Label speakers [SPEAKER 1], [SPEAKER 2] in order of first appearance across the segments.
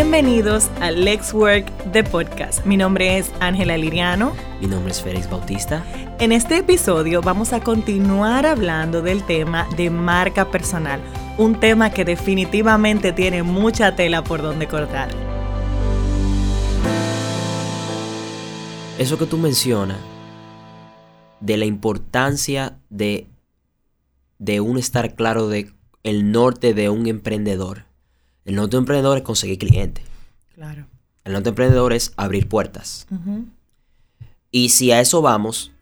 [SPEAKER 1] Bienvenidos a Lex Work The Podcast. Mi nombre es Ángela Liriano.
[SPEAKER 2] Mi nombre es Félix Bautista.
[SPEAKER 1] En este episodio vamos a continuar hablando del tema de marca personal, un tema que definitivamente tiene mucha tela por donde cortar.
[SPEAKER 2] Eso que tú mencionas de la importancia de, de un estar claro de el norte de un emprendedor. El un emprendedor es conseguir clientes.
[SPEAKER 1] Claro.
[SPEAKER 2] El de emprendedor es abrir puertas. Y si a eso vamos,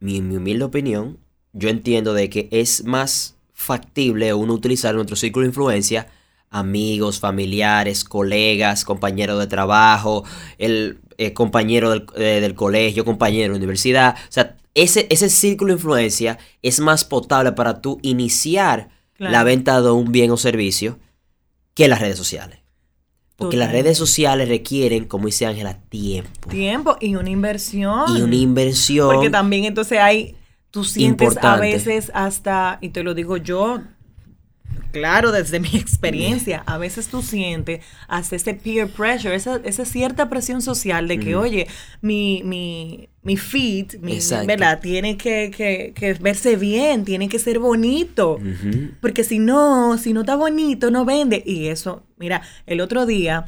[SPEAKER 2] mi, mi, humilde opinión, yo entiendo de que es más factible uno utilizar nuestro círculo de influencia, amigos, familiares, colegas, compañeros de trabajo, el eh, compañero del, eh, del, colegio, compañero de universidad. O sea, ese, ese círculo de influencia es más potable para tú iniciar claro. la venta de un bien o servicio que las redes sociales. Porque Total. las redes sociales requieren, como dice Ángela, tiempo.
[SPEAKER 1] Tiempo y una inversión.
[SPEAKER 2] Y una inversión.
[SPEAKER 1] Porque también entonces hay, tú sientes importante. a veces hasta, y te lo digo yo, claro, desde mi experiencia, a veces tú sientes hasta ese peer pressure, esa, esa cierta presión social de que, mm. oye, mi, mi, mi feed, mi, ¿verdad? Tiene que, que, que, verse bien, tiene que ser bonito. Uh -huh. Porque si no, si no está bonito, no vende. Y eso, mira, el otro día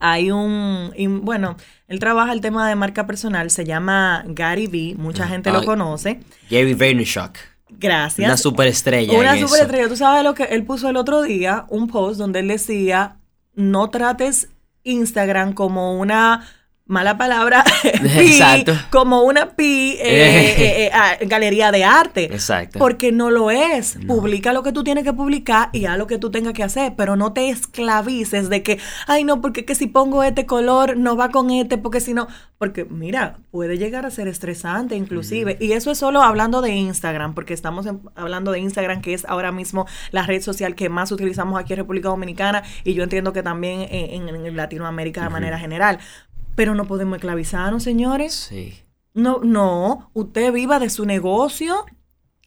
[SPEAKER 1] hay un, y bueno, él trabaja el tema de marca personal, se llama Gary Vee, mucha gente uh, lo conoce.
[SPEAKER 2] Gary Vaynerchuk.
[SPEAKER 1] Gracias.
[SPEAKER 2] Una superestrella.
[SPEAKER 1] Una superestrella. Eso. Tú sabes lo que él puso el otro día, un post donde él decía, no trates Instagram como una mala palabra, pi, como una pi eh, eh, eh, galería de arte.
[SPEAKER 2] Exacto.
[SPEAKER 1] Porque no lo es. No. Publica lo que tú tienes que publicar y haz lo que tú tengas que hacer, pero no te esclavices de que, ay no, porque que si pongo este color no va con este, porque si no, porque mira, puede llegar a ser estresante inclusive. Mm. Y eso es solo hablando de Instagram, porque estamos en, hablando de Instagram, que es ahora mismo la red social que más utilizamos aquí en República Dominicana y yo entiendo que también en, en, en Latinoamérica de uh -huh. manera general. Pero no podemos esclavizarnos, señores.
[SPEAKER 2] Sí.
[SPEAKER 1] No, no. Usted viva de su negocio,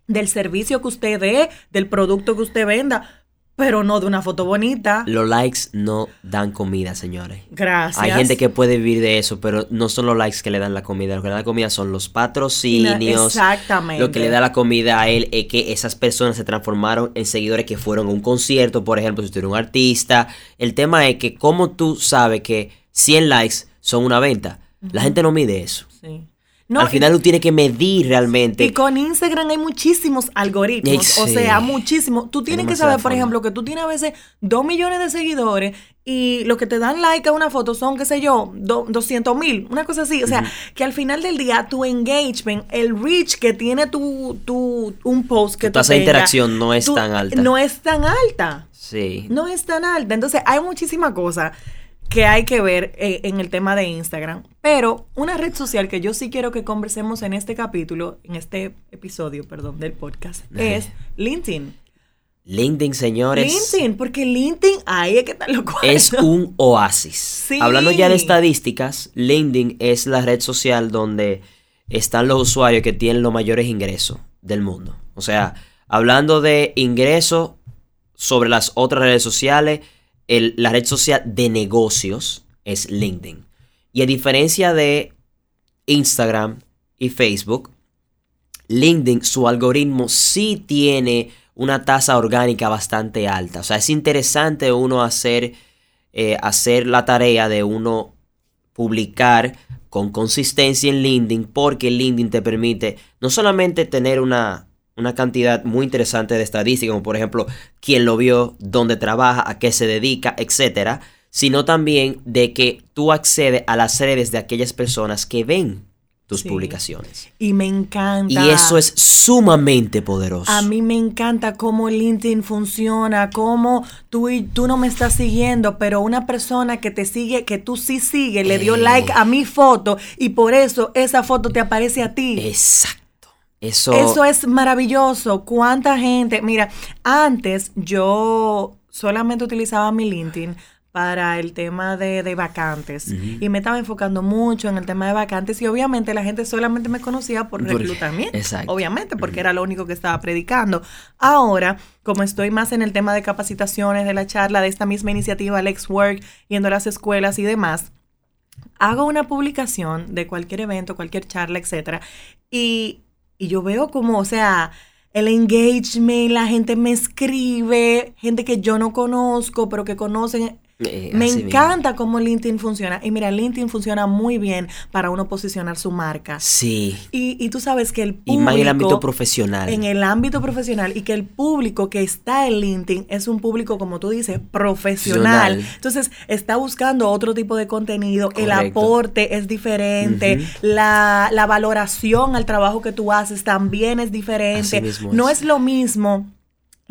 [SPEAKER 1] del servicio que usted dé, del producto que usted venda, pero no de una foto bonita.
[SPEAKER 2] Los likes no dan comida, señores.
[SPEAKER 1] Gracias.
[SPEAKER 2] Hay gente que puede vivir de eso, pero no son los likes que le dan la comida. Lo que le da la comida son los patrocinios.
[SPEAKER 1] Exactamente.
[SPEAKER 2] Lo que le da la comida a él es que esas personas se transformaron en seguidores que fueron a un concierto, por ejemplo, si usted era un artista. El tema es que, ¿cómo tú sabes que 100 likes son una venta. Uh -huh. La gente no mide eso.
[SPEAKER 1] Sí.
[SPEAKER 2] No, Al final tú tienes que medir realmente.
[SPEAKER 1] Y con Instagram hay muchísimos algoritmos. Sí. O sea, muchísimos. Tú tienes que saber, por ejemplo, que tú tienes a veces dos millones de seguidores y los que te dan like a una foto son, qué sé yo, do, 200 mil, una cosa así. O sea, uh -huh. que al final del día tu engagement, el reach que tiene tu, tu un post que
[SPEAKER 2] tu tasa de interacción no es
[SPEAKER 1] tú,
[SPEAKER 2] tan alta.
[SPEAKER 1] No es tan alta.
[SPEAKER 2] Sí.
[SPEAKER 1] No es tan alta. Entonces, hay muchísimas cosas que hay que ver eh, en el tema de Instagram. Pero una red social que yo sí quiero que conversemos en este capítulo, en este episodio, perdón, del podcast, es LinkedIn.
[SPEAKER 2] LinkedIn, señores.
[SPEAKER 1] LinkedIn, porque LinkedIn, ahí es que está lo
[SPEAKER 2] Es un oasis. Sí. Hablando ya de estadísticas, LinkedIn es la red social donde están los usuarios que tienen los mayores ingresos del mundo. O sea, hablando de ingresos sobre las otras redes sociales, la red social de negocios es LinkedIn. Y a diferencia de Instagram y Facebook, LinkedIn, su algoritmo sí tiene una tasa orgánica bastante alta. O sea, es interesante uno hacer, eh, hacer la tarea de uno publicar con consistencia en LinkedIn porque LinkedIn te permite no solamente tener una, una cantidad muy interesante de estadísticas, como por ejemplo quién lo vio, dónde trabaja, a qué se dedica, etcétera, sino también de que tú accedes a las redes de aquellas personas que ven tus sí. publicaciones.
[SPEAKER 1] Y me encanta.
[SPEAKER 2] Y eso es sumamente poderoso.
[SPEAKER 1] A mí me encanta cómo LinkedIn funciona, cómo tú, y, tú no me estás siguiendo, pero una persona que te sigue, que tú sí sigues, le dio eh. like a mi foto y por eso esa foto te aparece a ti.
[SPEAKER 2] Exacto. Eso...
[SPEAKER 1] Eso es maravilloso. ¿Cuánta gente? Mira, antes yo solamente utilizaba mi LinkedIn para el tema de, vacantes y me estaba enfocando mucho en el tema de vacantes y obviamente la gente solamente me conocía por reclutamiento, obviamente porque era lo único que estaba predicando. Ahora, como estoy más en el tema de capacitaciones, de la charla, de esta misma iniciativa Lex Work, yendo a las escuelas y demás, hago una publicación de cualquier evento, cualquier charla, etcétera, y, y yo veo como, o sea, el engagement, la gente me escribe, gente que yo no conozco, pero que conocen eh, me encanta cómo LinkedIn funciona. Y mira, LinkedIn funciona muy bien para uno posicionar su marca.
[SPEAKER 2] Sí.
[SPEAKER 1] Y, tú sabes que el
[SPEAKER 2] público... Y más en el ámbito profesional.
[SPEAKER 1] En el ámbito profesional. Y que el público que está en LinkedIn es un público, como tú dices, profesional. Entonces, está buscando otro tipo de contenido. El aporte es diferente. la, la, valoración al trabajo que tú haces también es diferente. no es lo mismo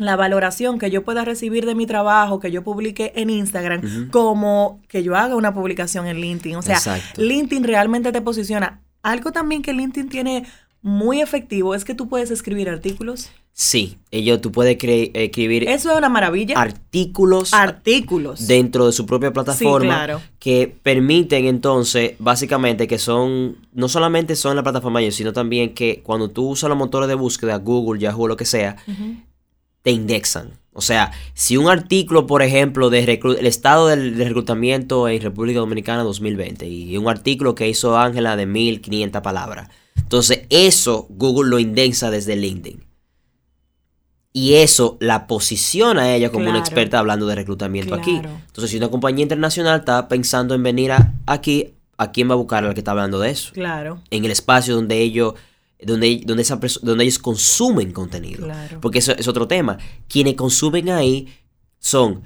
[SPEAKER 1] la valoración que yo pueda recibir de mi trabajo que yo publique en Instagram como que yo haga una publicación en LinkedIn. O sea, LinkedIn realmente te posiciona. Algo también que LinkedIn tiene muy efectivo es que tú puedes escribir artículos.
[SPEAKER 2] Sí, ellos tú puedes escribir.
[SPEAKER 1] Eso es una maravilla.
[SPEAKER 2] Artículos.
[SPEAKER 1] Artículos.
[SPEAKER 2] Dentro de su propia plataforma. Que permiten entonces, básicamente, que son. No solamente son la plataforma ellos, sino también que cuando tú usas los motores de búsqueda, Google, Yahoo, lo que sea, te indexan. O sea, si un artículo, por ejemplo, de el estado del, reclutamiento en República Dominicana 2020 y un artículo que hizo Ángela de 1500 palabras, entonces eso Google lo indexa desde LinkedIn. Y eso la posiciona a ella como una experta hablando de reclutamiento aquí. Entonces, si una compañía internacional está pensando en venir aquí, ¿a quién va a buscar al que está hablando de eso?
[SPEAKER 1] Claro.
[SPEAKER 2] En el espacio donde ellos donde, donde, esa donde ellos consumen contenido. Porque eso es otro tema. Quienes consumen ahí son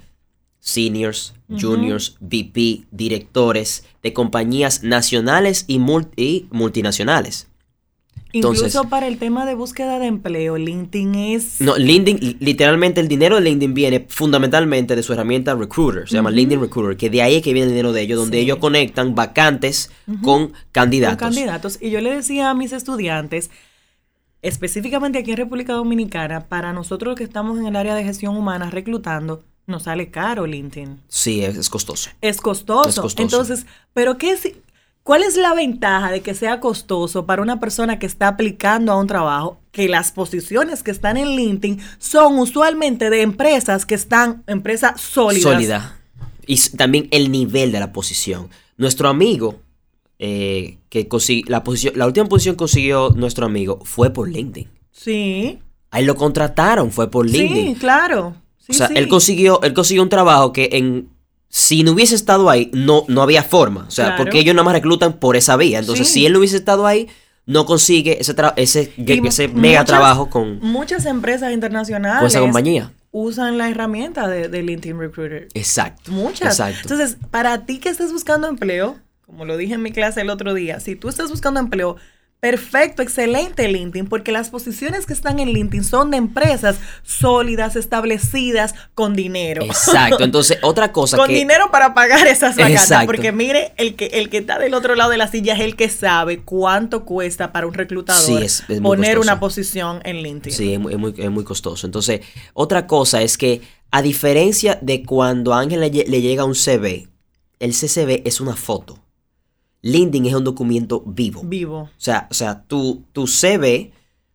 [SPEAKER 2] seniors, juniors, VP, directores de compañías nacionales y, y multinacionales.
[SPEAKER 1] Incluso para el tema de búsqueda de empleo, LinkedIn es...
[SPEAKER 2] No, LinkedIn, literalmente el dinero de LinkedIn viene fundamentalmente de su herramienta Recruiter, se llama LinkedIn Recruiter, que de ahí es que viene el dinero de ellos, donde ellos conectan vacantes con candidatos.
[SPEAKER 1] Con candidatos. Y yo le decía a mis estudiantes, específicamente aquí en República Dominicana, para nosotros que estamos en el área de gestión humana reclutando, nos sale caro LinkedIn.
[SPEAKER 2] Sí, es, costoso.
[SPEAKER 1] Es costoso. Es costoso. Entonces, ¿pero qué, ¿Cuál es la ventaja de que sea costoso para una persona que está aplicando a un trabajo? Que las posiciones que están en LinkedIn son usualmente de empresas que están, empresas sólidas.
[SPEAKER 2] Sólida. Y también el nivel de la posición. Nuestro amigo, eh, que consiguió, la, posición, la última posición que consiguió nuestro amigo fue por LinkedIn.
[SPEAKER 1] Sí.
[SPEAKER 2] Ahí lo contrataron, fue por LinkedIn.
[SPEAKER 1] Sí, claro. o
[SPEAKER 2] sea, él consiguió, él consiguió un trabajo que en si no hubiese estado ahí, no, no había forma. O sea, porque ellos nada más reclutan por esa vía. Entonces, si él no hubiese estado ahí, no consigue ese, ese, ese mega trabajo con...
[SPEAKER 1] Muchas empresas internacionales...
[SPEAKER 2] Con esa compañía.
[SPEAKER 1] Usan la herramienta de, de LinkedIn Recruiter.
[SPEAKER 2] Exacto.
[SPEAKER 1] Muchas. Entonces, para ti que estés buscando empleo, como lo dije en mi clase el otro día, si tú estás buscando empleo, Perfecto, excelente LinkedIn, porque las posiciones que están en LinkedIn son de empresas sólidas, establecidas, con dinero.
[SPEAKER 2] Exacto, entonces otra cosa
[SPEAKER 1] con dinero para pagar esas vacantes, porque mire, el que, el que está del otro lado de la silla es el que sabe cuánto cuesta para un reclutador poner una posición en LinkedIn.
[SPEAKER 2] Sí, es muy, es muy, costoso. Entonces, otra cosa es que a diferencia de cuando a Ángel le, le llega un CV, el CCV es una foto. LinkedIn es un documento vivo.
[SPEAKER 1] Vivo.
[SPEAKER 2] O sea, o sea tu, tu CV,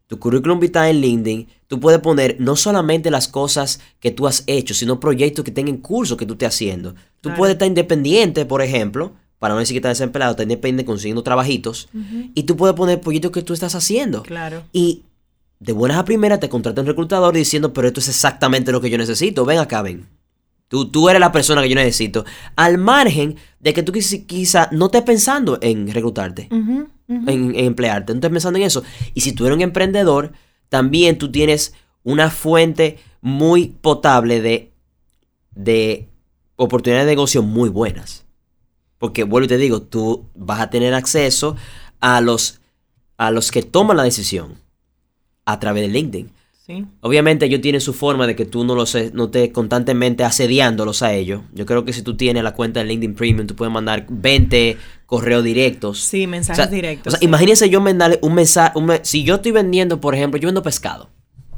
[SPEAKER 2] tu currículum vitae en LinkedIn, tú puedes poner no solamente las cosas que tú has hecho, sino proyectos que tengan curso que tú estés haciendo. Tú puedes estar independiente, por ejemplo, para no decir que estás desempleado, estar independiente consiguiendo trabajitos, y tú puedes poner proyectos que tú estás haciendo.
[SPEAKER 1] Claro.
[SPEAKER 2] Y de buenas a primeras te contrata un reclutador diciendo, pero esto es exactamente lo que yo necesito, ven acá, ven. Tú, tú eres la persona que yo necesito. Al margen de que tú quizá no estés pensando en reclutarte, En, emplearte, no estés pensando en eso. Y si tú eres un emprendedor, también tú tienes una fuente muy potable de, de oportunidades de negocio muy buenas. Porque vuelvo y te digo, tú vas a tener acceso a los, a los que toman la decisión a través de LinkedIn. Obviamente ellos tienen su forma de que tú no los no estés constantemente asediándolos a ellos. Yo creo que si tú tienes la cuenta de LinkedIn Premium, tú puedes mandar 20 correos directos.
[SPEAKER 1] Sí, mensajes directos.
[SPEAKER 2] O sea, imagínense yo mandarle un mensaje, si yo estoy vendiendo, por ejemplo, yo vendo pescado.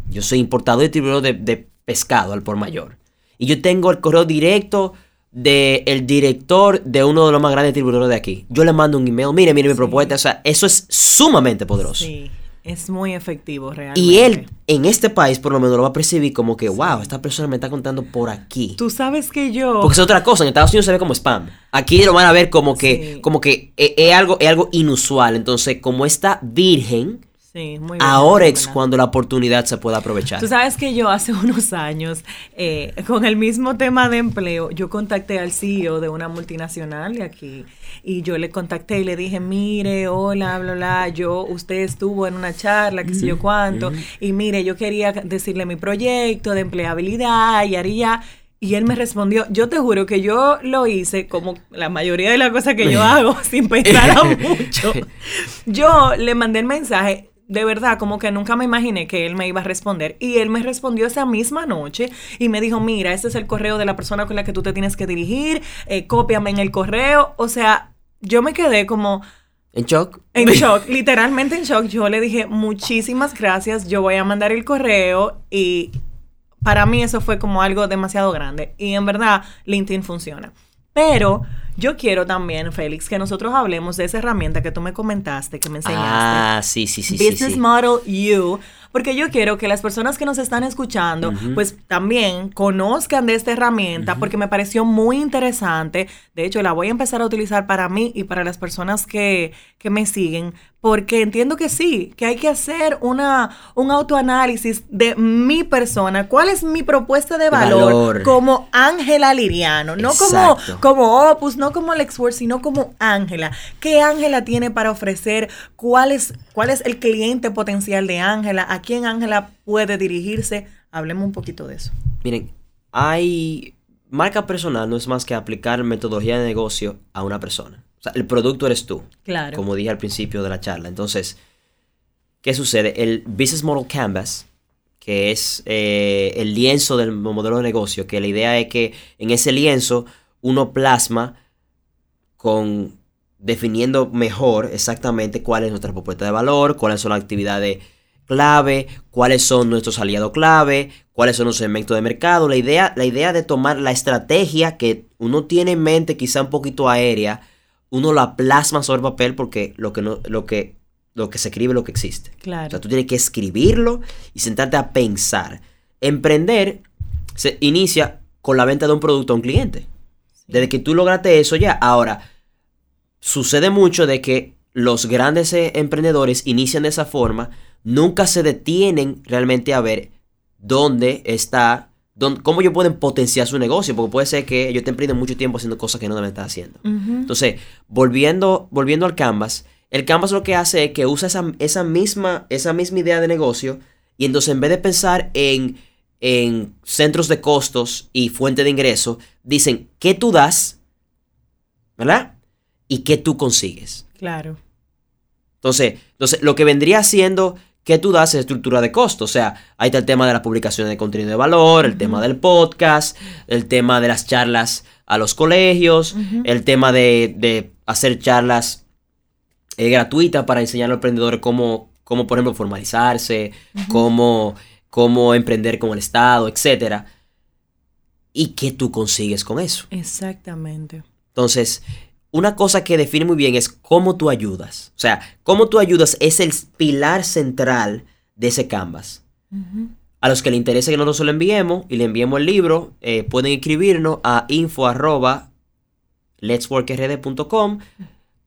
[SPEAKER 2] Yo soy importador y distribuidor de, pescado al por mayor. Y yo tengo el correo directo de el director de uno de los más grandes tribunales de aquí. Yo le mando un email, mire, mire mi propuesta, o sea, eso es sumamente poderoso.
[SPEAKER 1] Sí. Es muy efectivo realmente.
[SPEAKER 2] Y él en este país por lo menos lo va a percibir como que, wow, esta persona me está contando por aquí.
[SPEAKER 1] Tú sabes que yo...
[SPEAKER 2] Porque es otra cosa, en Estados Unidos se ve como spam. Aquí lo van a ver como que, como que es, algo, es algo inusual. Entonces, como está virgen Sí, muy bien, Ahora es cuando la oportunidad se puede aprovechar.
[SPEAKER 1] Tú sabes que yo hace unos años, eh, con el mismo tema de empleo, yo contacté al CEO de una multinacional de aquí y yo le contacté y le dije, mire, hola, bla, bla, yo, usted estuvo en una charla, qué sé yo cuánto, y mire, yo quería decirle mi proyecto de empleabilidad y haría... Y él me respondió, yo te juro que yo lo hice como la mayoría de las cosas que yo hago sin pensar mucho. Yo le mandé el mensaje, de verdad, como que nunca me imaginé que él me iba a responder. Y él me respondió esa misma noche y me dijo, mira, este es el correo de la persona con la que tú te tienes que dirigir, eh, cópiame en el correo. O sea, yo me quedé como...
[SPEAKER 2] ¿En shock?
[SPEAKER 1] En shock, literalmente en shock. Yo le dije, muchísimas gracias, yo voy a mandar el correo y para mí eso fue como algo demasiado grande. Y en verdad, LinkedIn funciona. Pero yo quiero también, Félix, que nosotros hablemos de esa herramienta que tú me comentaste, que me enseñaste.
[SPEAKER 2] Ah, sí, sí, sí.
[SPEAKER 1] Business Model You porque yo quiero que las personas que nos están escuchando, pues también conozcan de esta herramienta, porque me pareció muy interesante. De hecho, la voy a empezar a utilizar para mí y para las personas que, que me siguen, porque entiendo que sí, que hay que hacer una, un autoanálisis de mi persona, cuál es mi propuesta de valor, como Ángela Liriano, no como, como Opus, no como Lexworth, sino como Ángela. ¿Qué Ángela tiene para ofrecer? ¿Cuál es, cuál es el cliente potencial de Ángela? quién Ángela puede dirigirse? Hablemos un poquito de eso.
[SPEAKER 2] Miren, hay marca personal no es más que aplicar metodología de negocio a una persona. O sea, el producto eres tú.
[SPEAKER 1] Claro.
[SPEAKER 2] Como dije al principio de la charla. Entonces, ¿qué sucede? El Business Model Canvas, que es eh, el lienzo del modelo de negocio, que la idea es que en ese lienzo uno plasma con definiendo mejor exactamente cuál es nuestra propuesta de valor, cuáles son las actividades clave, cuáles son nuestros aliados clave, cuáles son los segmentos de mercado. La idea, la idea de tomar la estrategia que uno tiene en mente, quizá un poquito aérea, uno la plasma sobre papel porque lo que, no, lo que, lo que se escribe es lo que existe.
[SPEAKER 1] Claro.
[SPEAKER 2] O sea, tú tienes que escribirlo y sentarte a pensar. Emprender se inicia con la venta de un producto a un cliente. Desde que tú lograste eso ya. Ahora, sucede mucho de que los grandes eh, emprendedores inician de esa forma nunca se detienen realmente a ver dónde está, cómo ellos pueden potenciar su negocio, porque puede ser que ellos estén perdiendo mucho tiempo haciendo cosas que no deben estar haciendo. Entonces, volviendo, volviendo al Canvas, el Canvas lo que hace es que usa esa, misma, esa misma idea de negocio y entonces en vez de pensar en, en centros de costos y fuente de ingreso, dicen qué tú das, ¿verdad? Y qué tú consigues.
[SPEAKER 1] Claro.
[SPEAKER 2] Entonces, entonces lo que vendría siendo ¿Qué tú das estructura de costo. O sea, ahí está el tema de la publicación de contenido de valor, el tema del podcast, el tema de las charlas a los colegios, el tema de, hacer charlas eh, gratuitas para enseñar a los emprendedores cómo, cómo por ejemplo, formalizarse, cómo, cómo emprender con el Estado, etc. ¿Y qué tú consigues con eso?
[SPEAKER 1] Exactamente.
[SPEAKER 2] Entonces, una cosa que define muy bien es cómo tú ayudas. O sea, cómo tú ayudas es el pilar central de ese canvas. A los que le interese que nosotros lo enviemos y le enviemos el libro, eh, pueden escribirnos a info arroba letsworkrd.com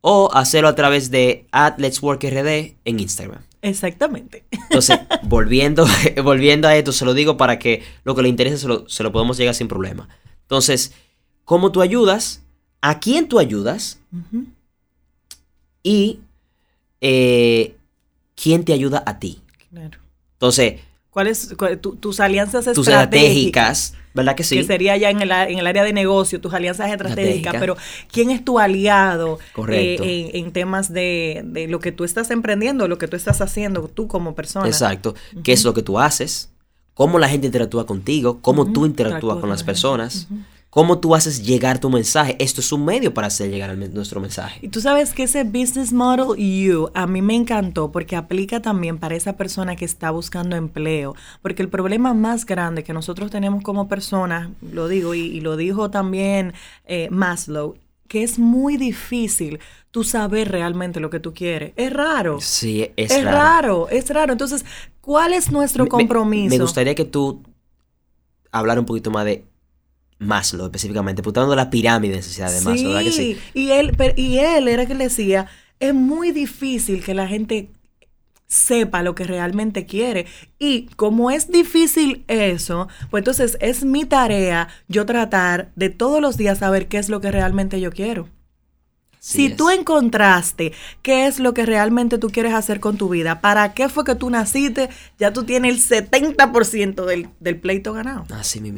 [SPEAKER 2] o hacerlo a través de at letsworkrd en Instagram.
[SPEAKER 1] Exactamente.
[SPEAKER 2] Entonces, volviendo, volviendo a esto, se lo digo para que lo que le interese se lo, se lo podemos llegar sin problema. Entonces, ¿cómo tú ayudas? A quién tú ayudas y eh, quién te ayuda a ti.
[SPEAKER 1] Claro.
[SPEAKER 2] Entonces,
[SPEAKER 1] ¿cuáles tus alianzas estratégicas?
[SPEAKER 2] ¿Verdad que sí?
[SPEAKER 1] Que sería ya en el, en el área de negocio, tus alianzas estratégicas, pero ¿quién es tu aliado eh, en, temas de, lo que tú estás emprendiendo, lo que tú estás haciendo tú como persona?
[SPEAKER 2] Exacto. ¿Qué es lo que tú haces? ¿Cómo la gente interactúa contigo? ¿Cómo tú interactúas con las personas? Cómo tú haces llegar tu mensaje. Esto es un medio para hacer llegar nuestro mensaje.
[SPEAKER 1] Y tú sabes que ese business model you a mí me encantó porque aplica también para esa persona que está buscando empleo. Porque el problema más grande que nosotros tenemos como personas, lo digo y, lo dijo también eh, Maslow, que es muy difícil tú saber realmente lo que tú quieres. Es raro.
[SPEAKER 2] Sí, es,
[SPEAKER 1] es raro. Es raro. Entonces, ¿cuál es nuestro compromiso?
[SPEAKER 2] Me, gustaría que tú hablara un poquito más de Maslow específicamente, putando la pirámide de necesidad de Maslow, ¿verdad que sí?
[SPEAKER 1] Y él, y él era que le decía, es muy difícil que la gente sepa lo que realmente quiere. Y como es difícil eso, pues entonces es mi tarea yo tratar de todos los días saber qué es lo que realmente yo quiero. Si tú encontraste qué es lo que realmente tú quieres hacer con tu vida, para qué fue que tú naciste, ya tú tienes el 70% del, del pleito ganado.
[SPEAKER 2] Así mismo.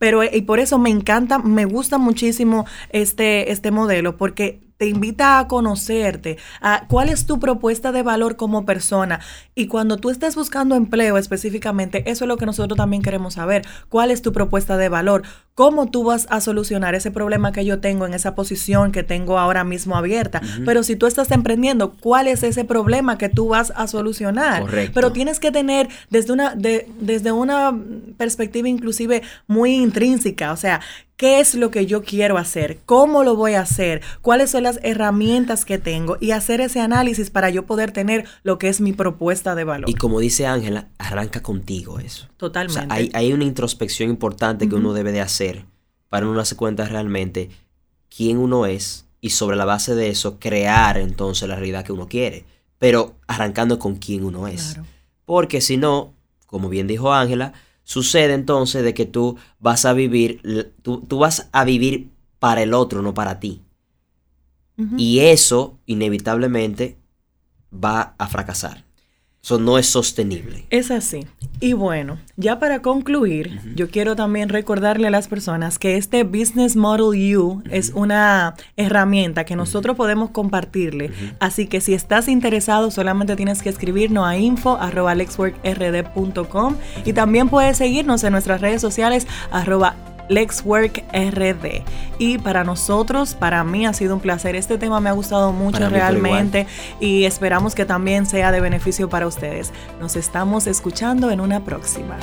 [SPEAKER 1] Pero, y por eso me encanta, me gusta muchísimo este, este modelo, porque te invita a conocerte, a cuál es tu propuesta de valor como persona. Y cuando tú estés buscando empleo específicamente, eso es lo que nosotros también queremos saber. ¿Cuál es tu propuesta de valor? ¿Cómo tú vas a solucionar ese problema que yo tengo en esa posición que tengo ahora mismo abierta? Pero si tú estás emprendiendo, ¿cuál es ese problema que tú vas a solucionar?
[SPEAKER 2] Correcto.
[SPEAKER 1] Pero tienes que tener desde una, de, desde una perspectiva inclusive muy intrínseca, o sea, qué es lo que yo quiero hacer, cómo lo voy a hacer, cuáles son las herramientas que tengo y hacer ese análisis para yo poder tener lo que es mi propuesta de valor.
[SPEAKER 2] Y como dice Ángela, arranca contigo eso.
[SPEAKER 1] Totalmente.
[SPEAKER 2] hay, hay, una introspección importante que uno debe de hacer para uno darse cuenta realmente quién uno es y sobre la base de eso crear entonces la realidad que uno quiere, pero arrancando con quién uno es. Porque si no, como bien dijo Ángela, Sucede entonces de que tú vas a vivir, tú, vas a vivir para el otro, no para ti. Y eso inevitablemente va a fracasar. Eso no es sostenible.
[SPEAKER 1] Es así. Y bueno, ya para concluir, yo quiero también recordarle a las personas que este Business Model U es una herramienta que nosotros podemos compartirle. Así que si estás interesado, solamente tienes que escribirnos a info.lexworkrd.com y también puedes seguirnos en nuestras redes sociales arroba Lex Work RD. Y para nosotros, para mí ha sido un placer. Este tema me ha gustado mucho realmente y esperamos que también sea de beneficio para ustedes. Nos estamos escuchando en una próxima.